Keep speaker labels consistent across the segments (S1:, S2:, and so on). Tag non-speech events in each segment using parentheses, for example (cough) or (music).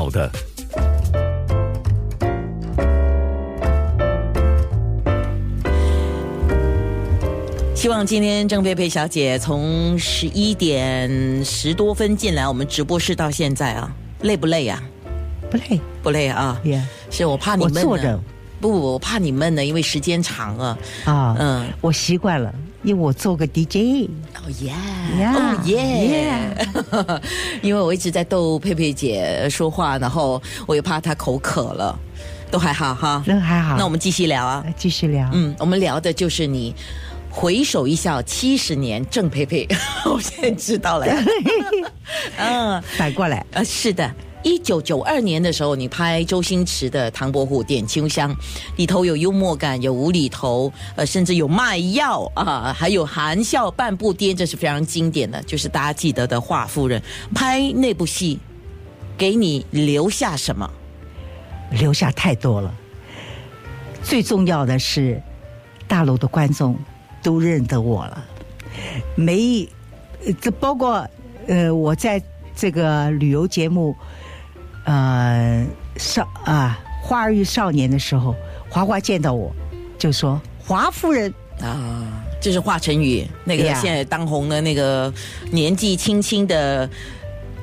S1: 好的。
S2: 希望今天郑佩佩小姐从十一点十多分进来我们直播室到现在啊，累不累啊？
S3: 不累，
S2: 不累啊
S3: ？Yeah
S2: 是我怕你闷呢
S3: 我坐着
S2: 不，我怕你闷呢，因为时间长了。
S3: 啊，
S2: 嗯，
S3: 我习惯了，因为我做个 DJ。
S2: 哦耶哦耶！因为我一直在逗佩佩姐说话，然后我又怕她口渴了，都还好哈。
S3: 人还好，
S2: 那我们继续聊啊。
S3: 呃继续聊。
S2: 嗯，我们聊的就是你回首一笑七十年，郑佩佩，(laughs) 我现在知道了呀。(laughs) 嗯，
S3: 反过来，
S2: 呃，是的。一九九二年的时候，你拍周星驰的《唐伯虎点秋香》，里头有幽默感，有无厘头，呃，甚至有卖药啊，还有含笑半步癫，这是非常经典的，就是大家记得的华夫人。拍那部戏，给你留下什么？
S3: 留下太多了。最重要的是，大陆的观众都认得我了。没，这包括呃，我在这个旅游节目，呃，少啊，《花儿与少年》的时候，华华见到我，就说：“华夫人。”
S2: 啊，就是华晨宇那个现在当红的那个年纪轻轻的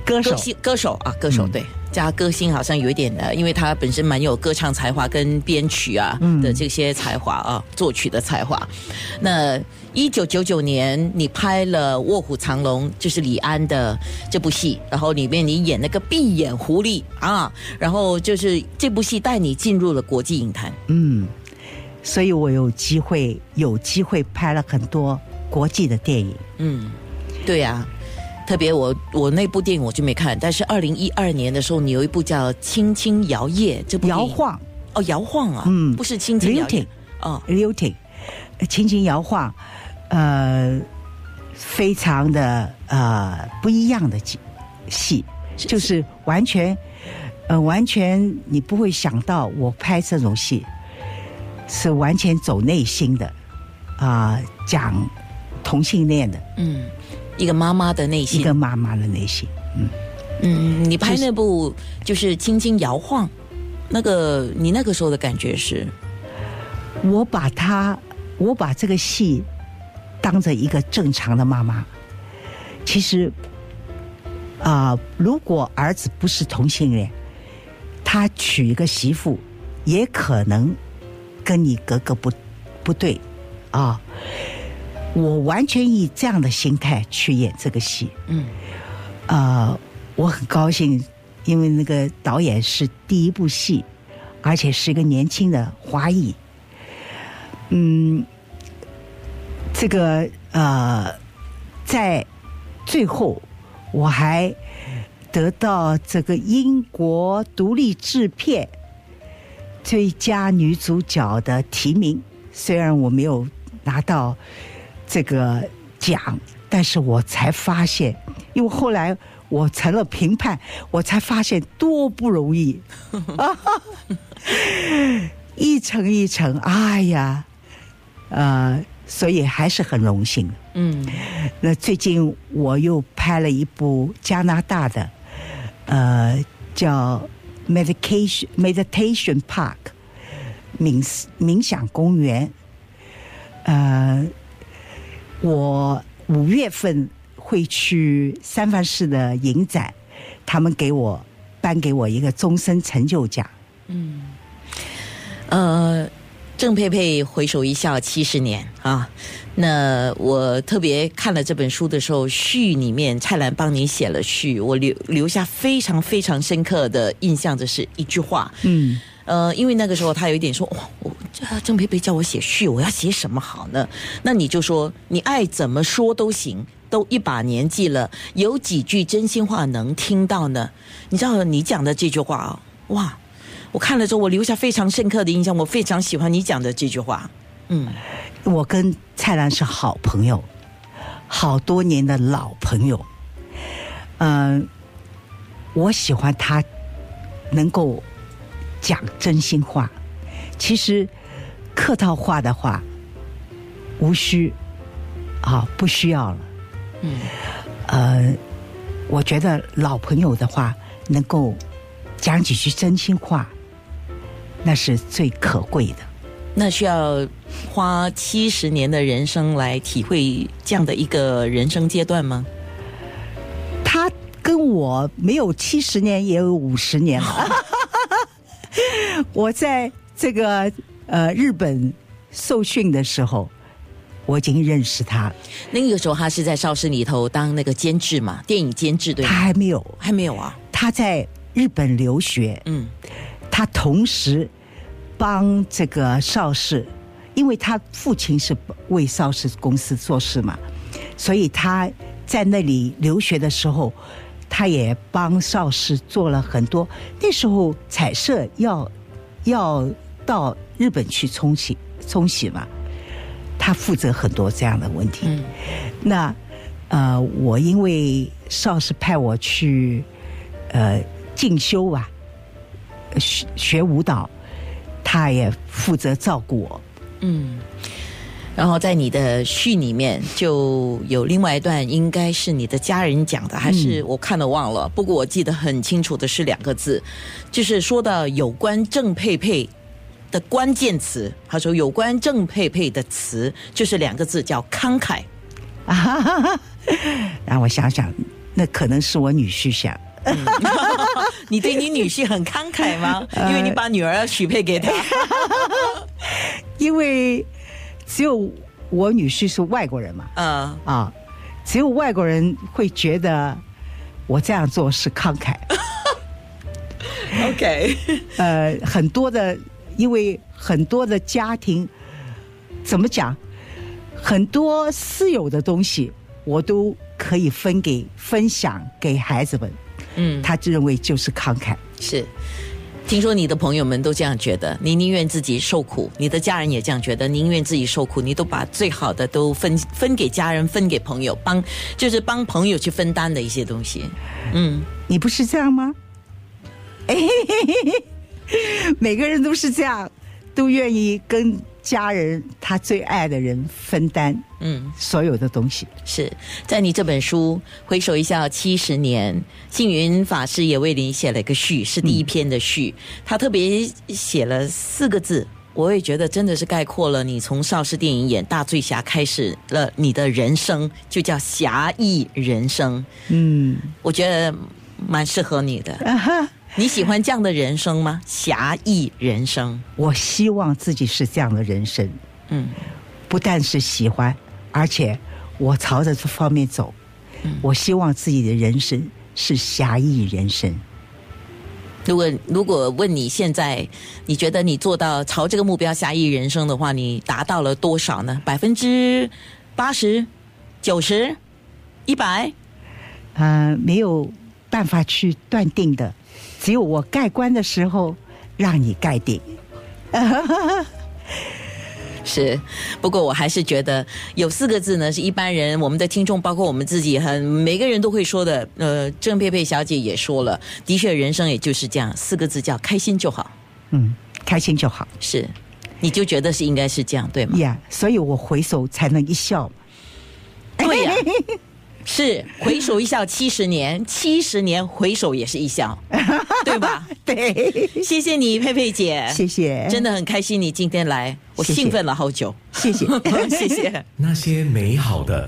S3: 歌手
S2: 歌手啊，歌手、
S3: 嗯
S2: 对。加歌星好像有一点的，因为他本身蛮有歌唱才华跟编曲啊
S3: 嗯
S2: 的这些才华啊，作曲的才华。那一九九九年你拍了《卧虎藏龙》，就是李安的这部戏，然后里面你演那个闭眼狐狸啊，然后就是这部戏带你进入了国际影坛。
S3: 嗯，所以我有机会有机会拍了很多国际的电影。
S2: 嗯，对呀、特别我我那部电影我就没看，但是二零一二年的时候，你有一部叫《轻轻摇曳》这部
S3: 摇晃。
S2: 哦，摇晃啊，
S3: 嗯。
S2: 不是轻轻摇曳。
S3: Lilting
S2: 哦
S3: ，，lilting，轻轻摇晃，呃，非常的呃不一样的戏。就是完全呃完全你不会想到我拍这种戏是完全走内心的啊、讲同性恋的。
S2: 嗯，一个妈妈的内心一，
S3: 个妈妈的内心，嗯。
S2: 嗯，你拍那部就是轻轻摇晃，那个你那个时候的感觉是，
S3: 我把她，我把这个戏当着一个正常的妈妈。其实，啊、如果儿子不是同性恋，他娶一个媳妇，也可能跟你格格不不对啊。我完全以这样的心态去演这个戏，
S2: 嗯
S3: 呃，我很高兴，因为那个导演是第一部戏，而且是一个年轻的华裔。嗯，这个呃，在最后我还得到这个英国独立制片最佳女主角的提名，虽然我没有拿到这个奖，但是我才发现，因为后来我成了评判，我才发现多不容易！(laughs) 一层一层，哎呀，呃，所以还是很荣幸。
S2: 嗯
S3: 那最近我又拍了一部加拿大的，呃，叫 Meditation Meditation Park 冥冥想公园。呃，我五月份会去三藩市的影展，他们给我颁给我一个终身成就奖。
S2: 嗯呃，郑佩佩回首一笑七十年啊。那我特别看了这本书的时候，序里面蔡澜帮你写了序，我留留下非常非常深刻的印象，这是一句话。
S3: 嗯，
S2: 呃，因为那个时候他有一点说，哇，我这郑佩佩叫我写序，我要写什么好呢？那你就说，你爱怎么说都行，都一把年纪了，有几句真心话能听到呢？你知道你讲的这句话啊，哇，我看了之后，我留下非常深刻的印象，我非常喜欢你讲的这句话。嗯
S3: 我跟蔡澜是好朋友，好多年的老朋友。嗯、我喜欢他能够讲真心话。其实客套话的话，无需啊，不需要了。
S2: 嗯
S3: 呃，我觉得老朋友的话能够讲几句真心话，那是最可贵的。
S2: 那需要花七十年的人生来体会这样的一个人生阶段吗？
S3: 他跟我没有七十年，也有五十年了。(laughs) (laughs) 我在这个呃日本受训的时候，我已经认识他。
S2: 那个时候他是在邵氏里头当那个监制嘛，电影监制对
S3: 他还没有，
S2: 还没有啊。
S3: 他在日本留学，嗯，他同时帮这个邵氏，因为他父亲是为邵氏公司做事嘛，所以他在那里留学的时候。他也帮邵氏做了很多。那时候彩色要要到日本去冲洗冲洗嘛，他负责很多这样的问题。那呃，我因为邵氏派我去呃进修吧，学学舞蹈，他也负责照顾我。嗯。
S2: 然后在你的序里面就有另外一段，应该是你的家人讲的，还是我看了忘了？不过我记得很清楚的是两个字，就是说到有关郑佩佩的关键词。他说有关郑佩佩的词就是两个字，叫慷慨。
S3: 啊，(laughs) 让我想想，那可能是我女婿想。(laughs)
S2: 你对你女婿很慷慨吗？(laughs) 因为你把女儿许配给他。
S3: 因为。只有我女婿是外国人嘛？嗯啊，只有外国人会觉得我这样做是慷慨。
S2: OK，(laughs)
S3: 呃，很多的，因为很多的家庭怎么讲，很多私有的东西我都可以分给分享给孩子们。嗯，他认为就是慷慨
S2: 是。听说你的朋友们都这样觉得，你宁愿自己受苦，你的家人也这样觉得，宁愿自己受苦，你都把最好的都分分给家人，分给朋友，帮就是帮朋友去分担的一些东西。
S3: 嗯，你不是这样吗？每个人都是这样，都愿意跟。家人，他最爱的人分担，嗯，所有的东西。
S2: 是在你这本书回首一下七十年，幸云法师也为你写了一个序，是第一篇的序，他特别写了四个字，我也觉得真的是概括了你从邵氏电影演大醉侠开始了你的人生，就叫侠义人生。嗯，我觉得蛮适合你的。你喜欢这样的人生吗？侠义人生，
S3: 我希望自己是这样的人生。嗯，不但是喜欢，而且我朝着这方面走。嗯，我希望自己的人生是侠义人生。
S2: 如果如果问你现在，你觉得你做到朝这个目标侠义人生的话，你达到了多少呢？百分之八十、九十、一百？
S3: 嗯，没有办法去断定的。只有我盖棺的时候，让你盖顶。(laughs)
S2: 是，不过我还是觉得有四个字呢，是一般人，我们的听众，包括我们自己，很每个人都会说的。呃，郑佩佩小姐也说了，的确，人生也就是这样，四个字叫开心就好。
S3: 嗯，开心就好。
S2: 是，你就觉得是应该是这样，对吗？
S3: 呀，所以我回首才能一笑。
S2: 对呀。(laughs) 是回首一笑七十年，(laughs) 七十年回首也是一笑，(laughs) 对吧？
S3: 对，
S2: 谢谢你，佩佩姐，
S3: 谢谢，
S2: 真的很开心你今天来，我兴奋了好久，
S3: 谢谢，(laughs)
S2: 谢谢。
S1: 那些美好的。